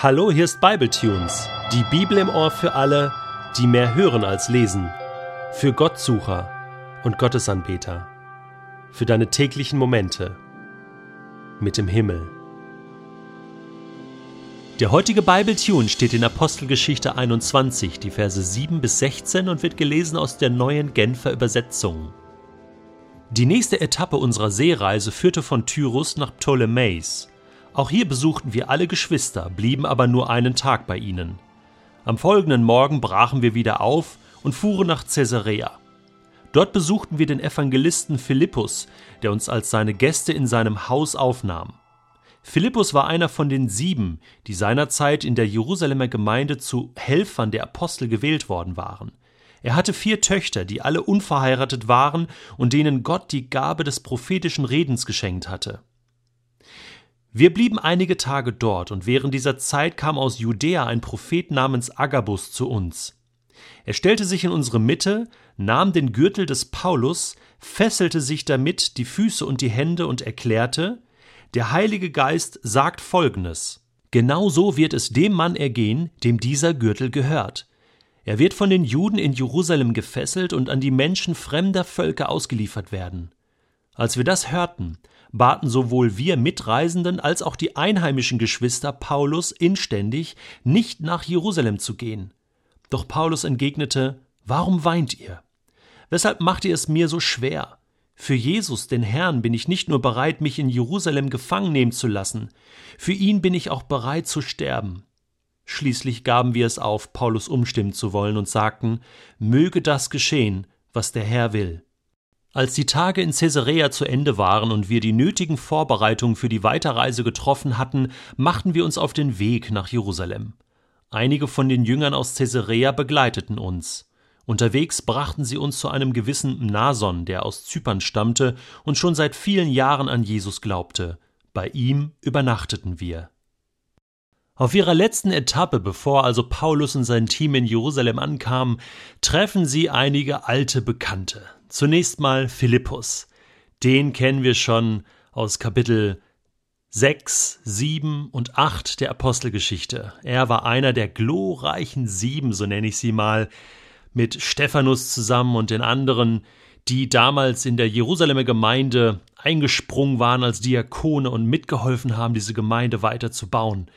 Hallo, hier ist Bibletunes, die Bibel im Ohr für alle, die mehr hören als lesen, für Gottsucher und Gottesanbeter, für deine täglichen Momente mit dem Himmel. Der heutige Bibletune steht in Apostelgeschichte 21, die Verse 7 bis 16 und wird gelesen aus der neuen Genfer Übersetzung. Die nächste Etappe unserer Seereise führte von Tyrus nach Ptolemäis. Auch hier besuchten wir alle Geschwister, blieben aber nur einen Tag bei ihnen. Am folgenden Morgen brachen wir wieder auf und fuhren nach Caesarea. Dort besuchten wir den Evangelisten Philippus, der uns als seine Gäste in seinem Haus aufnahm. Philippus war einer von den sieben, die seinerzeit in der Jerusalemer Gemeinde zu Helfern der Apostel gewählt worden waren. Er hatte vier Töchter, die alle unverheiratet waren und denen Gott die Gabe des prophetischen Redens geschenkt hatte. Wir blieben einige Tage dort, und während dieser Zeit kam aus Judäa ein Prophet namens Agabus zu uns. Er stellte sich in unsere Mitte, nahm den Gürtel des Paulus, fesselte sich damit die Füße und die Hände und erklärte, der Heilige Geist sagt Folgendes. Genau so wird es dem Mann ergehen, dem dieser Gürtel gehört. Er wird von den Juden in Jerusalem gefesselt und an die Menschen fremder Völker ausgeliefert werden. Als wir das hörten, baten sowohl wir Mitreisenden als auch die einheimischen Geschwister Paulus inständig, nicht nach Jerusalem zu gehen. Doch Paulus entgegnete, Warum weint ihr? Weshalb macht ihr es mir so schwer? Für Jesus, den Herrn, bin ich nicht nur bereit, mich in Jerusalem gefangen nehmen zu lassen, für ihn bin ich auch bereit zu sterben. Schließlich gaben wir es auf, Paulus umstimmen zu wollen und sagten, möge das geschehen, was der Herr will. Als die Tage in Caesarea zu Ende waren und wir die nötigen Vorbereitungen für die Weiterreise getroffen hatten, machten wir uns auf den Weg nach Jerusalem. Einige von den Jüngern aus Caesarea begleiteten uns. Unterwegs brachten sie uns zu einem gewissen Nason, der aus Zypern stammte und schon seit vielen Jahren an Jesus glaubte. Bei ihm übernachteten wir. Auf ihrer letzten Etappe, bevor also Paulus und sein Team in Jerusalem ankamen, treffen sie einige alte Bekannte. Zunächst mal Philippus. Den kennen wir schon aus Kapitel 6, 7 und 8 der Apostelgeschichte. Er war einer der glorreichen Sieben, so nenne ich sie mal, mit Stephanus zusammen und den anderen, die damals in der Jerusalemer Gemeinde eingesprungen waren als Diakone und mitgeholfen haben, diese Gemeinde weiter zu bauen.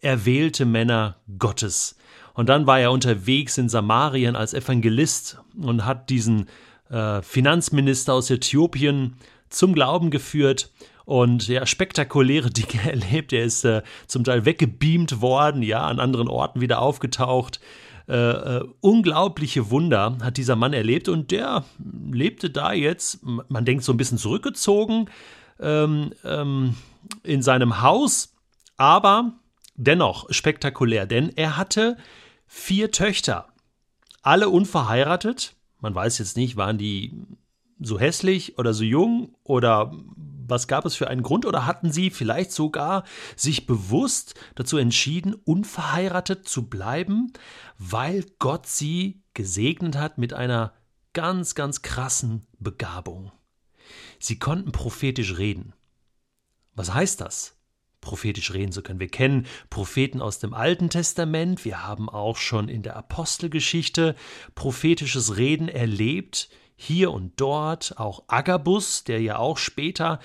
Er wählte Männer Gottes. Und dann war er unterwegs in Samarien als Evangelist und hat diesen äh, Finanzminister aus Äthiopien zum Glauben geführt und ja, spektakuläre Dinge erlebt. Er ist äh, zum Teil weggebeamt worden, ja, an anderen Orten wieder aufgetaucht. Äh, äh, unglaubliche Wunder hat dieser Mann erlebt und der lebte da jetzt, man denkt so ein bisschen zurückgezogen ähm, ähm, in seinem Haus, aber dennoch spektakulär, denn er hatte vier Töchter, alle unverheiratet. Man weiß jetzt nicht, waren die so hässlich oder so jung oder was gab es für einen Grund oder hatten sie vielleicht sogar sich bewusst dazu entschieden, unverheiratet zu bleiben, weil Gott sie gesegnet hat mit einer ganz, ganz krassen Begabung. Sie konnten prophetisch reden. Was heißt das? prophetisch reden zu können. Wir kennen Propheten aus dem Alten Testament, wir haben auch schon in der Apostelgeschichte prophetisches Reden erlebt, hier und dort, auch Agabus, der ja auch später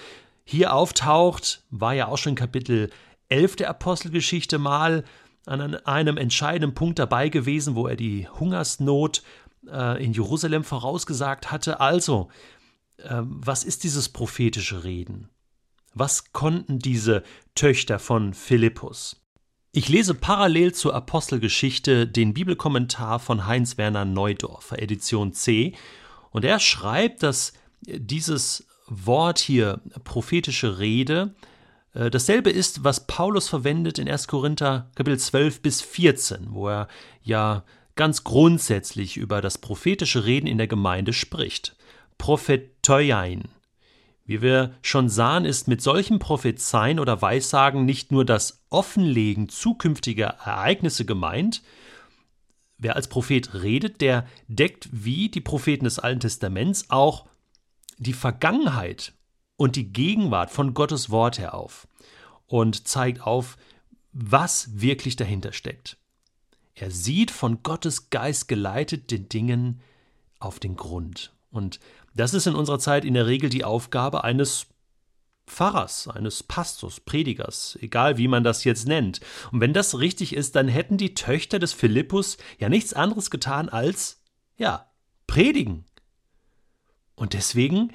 hier auftaucht, war ja auch schon Kapitel 11 der Apostelgeschichte mal an einem entscheidenden Punkt dabei gewesen, wo er die Hungersnot äh, in Jerusalem vorausgesagt hatte. Also, äh, was ist dieses prophetische Reden? Was konnten diese Töchter von Philippus? Ich lese parallel zur Apostelgeschichte den Bibelkommentar von Heinz Werner Neudorfer, Edition C, und er schreibt, dass dieses Wort hier, prophetische Rede, äh, dasselbe ist, was Paulus verwendet in 1. Korinther Kapitel 12 bis 14, wo er ja ganz grundsätzlich über das prophetische Reden in der Gemeinde spricht. Propheteuein wie wir schon sahen, ist mit solchen Prophezeien oder Weissagen nicht nur das Offenlegen zukünftiger Ereignisse gemeint, wer als Prophet redet, der deckt wie die Propheten des Alten Testaments auch die Vergangenheit und die Gegenwart von Gottes Wort her auf und zeigt auf, was wirklich dahinter steckt. Er sieht von Gottes Geist geleitet den Dingen auf den Grund. Und das ist in unserer Zeit in der Regel die Aufgabe eines Pfarrers, eines Pastors, Predigers, egal wie man das jetzt nennt. Und wenn das richtig ist, dann hätten die Töchter des Philippus ja nichts anderes getan als, ja, predigen. Und deswegen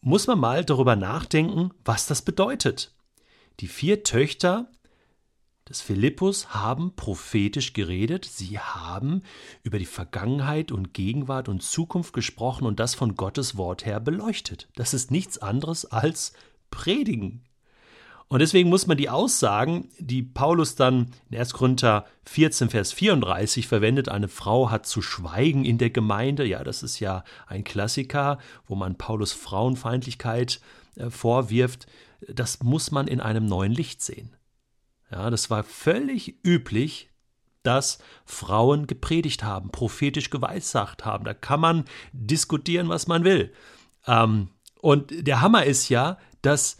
muss man mal darüber nachdenken, was das bedeutet. Die vier Töchter des Philippus haben prophetisch geredet, sie haben über die Vergangenheit und Gegenwart und Zukunft gesprochen und das von Gottes Wort her beleuchtet. Das ist nichts anderes als predigen. Und deswegen muss man die Aussagen, die Paulus dann in 1. Korinther 14, Vers 34 verwendet, eine Frau hat zu schweigen in der Gemeinde, ja, das ist ja ein Klassiker, wo man Paulus Frauenfeindlichkeit äh, vorwirft, das muss man in einem neuen Licht sehen. Ja, das war völlig üblich, dass Frauen gepredigt haben, prophetisch geweissagt haben. Da kann man diskutieren, was man will. Ähm, und der Hammer ist ja, dass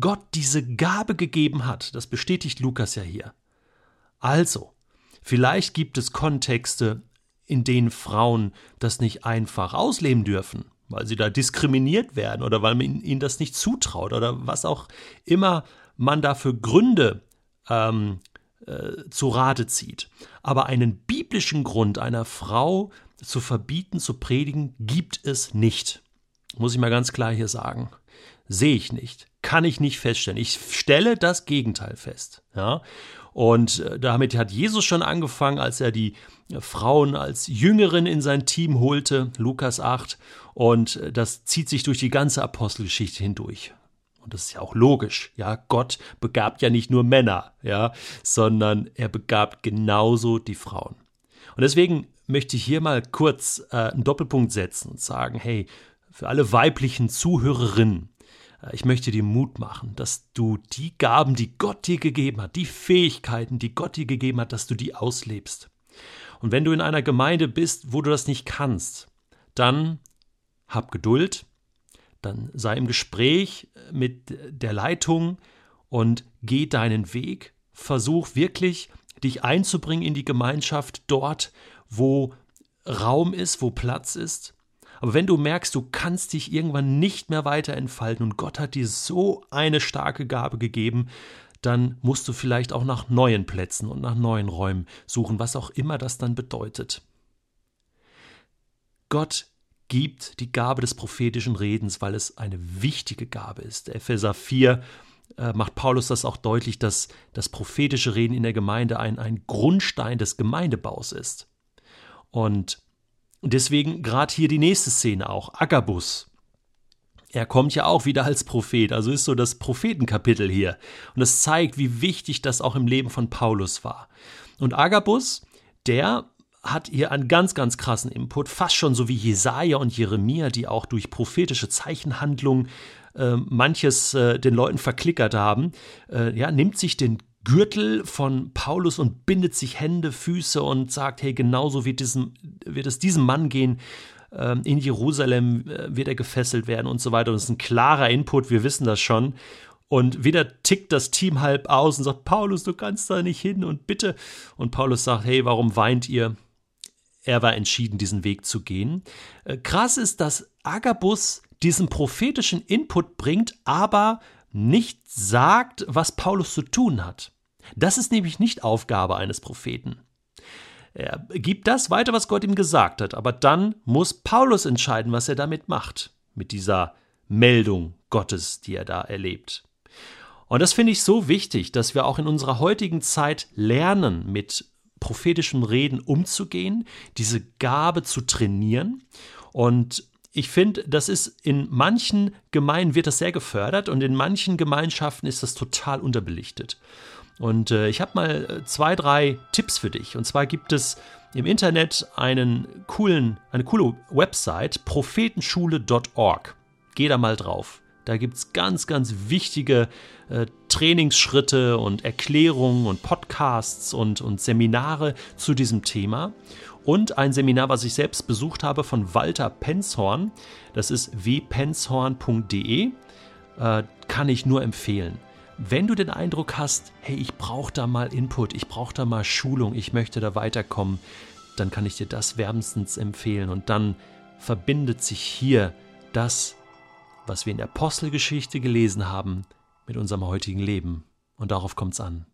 Gott diese Gabe gegeben hat. Das bestätigt Lukas ja hier. Also, vielleicht gibt es Kontexte, in denen Frauen das nicht einfach ausleben dürfen, weil sie da diskriminiert werden oder weil man ihnen das nicht zutraut oder was auch immer man da für Gründe ähm, äh, zu Rate zieht. Aber einen biblischen Grund einer Frau zu verbieten, zu predigen, gibt es nicht. Muss ich mal ganz klar hier sagen. Sehe ich nicht kann ich nicht feststellen. Ich stelle das Gegenteil fest. Ja? Und äh, damit hat Jesus schon angefangen, als er die äh, Frauen als Jüngerin in sein Team holte, Lukas 8. Und äh, das zieht sich durch die ganze Apostelgeschichte hindurch. Und das ist ja auch logisch. Ja, Gott begabt ja nicht nur Männer, ja, sondern er begabt genauso die Frauen. Und deswegen möchte ich hier mal kurz äh, einen Doppelpunkt setzen und sagen, hey, für alle weiblichen Zuhörerinnen, ich möchte dir Mut machen, dass du die Gaben, die Gott dir gegeben hat, die Fähigkeiten, die Gott dir gegeben hat, dass du die auslebst. Und wenn du in einer Gemeinde bist, wo du das nicht kannst, dann hab Geduld, dann sei im Gespräch mit der Leitung und geh deinen Weg. Versuch wirklich, dich einzubringen in die Gemeinschaft dort, wo Raum ist, wo Platz ist. Aber wenn du merkst, du kannst dich irgendwann nicht mehr weiter entfalten und Gott hat dir so eine starke Gabe gegeben, dann musst du vielleicht auch nach neuen Plätzen und nach neuen Räumen suchen, was auch immer das dann bedeutet. Gott gibt die Gabe des prophetischen Redens, weil es eine wichtige Gabe ist. Epheser 4 äh, macht Paulus das auch deutlich, dass das prophetische Reden in der Gemeinde ein, ein Grundstein des Gemeindebaus ist. Und und deswegen gerade hier die nächste Szene auch, Agabus. Er kommt ja auch wieder als Prophet, also ist so das Prophetenkapitel hier. Und es zeigt, wie wichtig das auch im Leben von Paulus war. Und Agabus, der hat hier einen ganz, ganz krassen Input, fast schon so wie Jesaja und Jeremia, die auch durch prophetische Zeichenhandlungen äh, manches äh, den Leuten verklickert haben. Äh, ja, nimmt sich den Gürtel von Paulus und bindet sich Hände, Füße und sagt, hey, genauso wird, diesem, wird es diesem Mann gehen. Ähm, in Jerusalem äh, wird er gefesselt werden und so weiter. Und das ist ein klarer Input, wir wissen das schon. Und wieder tickt das Team halb aus und sagt, Paulus, du kannst da nicht hin und bitte. Und Paulus sagt, hey, warum weint ihr? Er war entschieden, diesen Weg zu gehen. Äh, krass ist, dass Agabus diesen prophetischen Input bringt, aber nicht sagt, was Paulus zu tun hat. Das ist nämlich nicht Aufgabe eines Propheten. Er gibt das weiter, was Gott ihm gesagt hat, aber dann muss Paulus entscheiden, was er damit macht, mit dieser Meldung Gottes, die er da erlebt. Und das finde ich so wichtig, dass wir auch in unserer heutigen Zeit lernen, mit prophetischen Reden umzugehen, diese Gabe zu trainieren. Und ich finde, das ist in manchen Gemeinden wird das sehr gefördert und in manchen Gemeinschaften ist das total unterbelichtet. Und äh, ich habe mal äh, zwei, drei Tipps für dich. Und zwar gibt es im Internet einen coolen, eine coole Website, prophetenschule.org. Geh da mal drauf. Da gibt es ganz, ganz wichtige äh, Trainingsschritte und Erklärungen und Podcasts und, und Seminare zu diesem Thema. Und ein Seminar, was ich selbst besucht habe von Walter Penshorn. Das ist wpenshorn.de. Äh, kann ich nur empfehlen Wenn du den Eindruck hast, hey, ich brauche da mal Input, ich brauche da mal Schulung, ich möchte da weiterkommen, dann kann ich dir das wärmstens empfehlen. Und dann verbindet sich hier das, was wir in der Apostelgeschichte gelesen haben, mit unserem heutigen Leben. Und darauf kommt es an.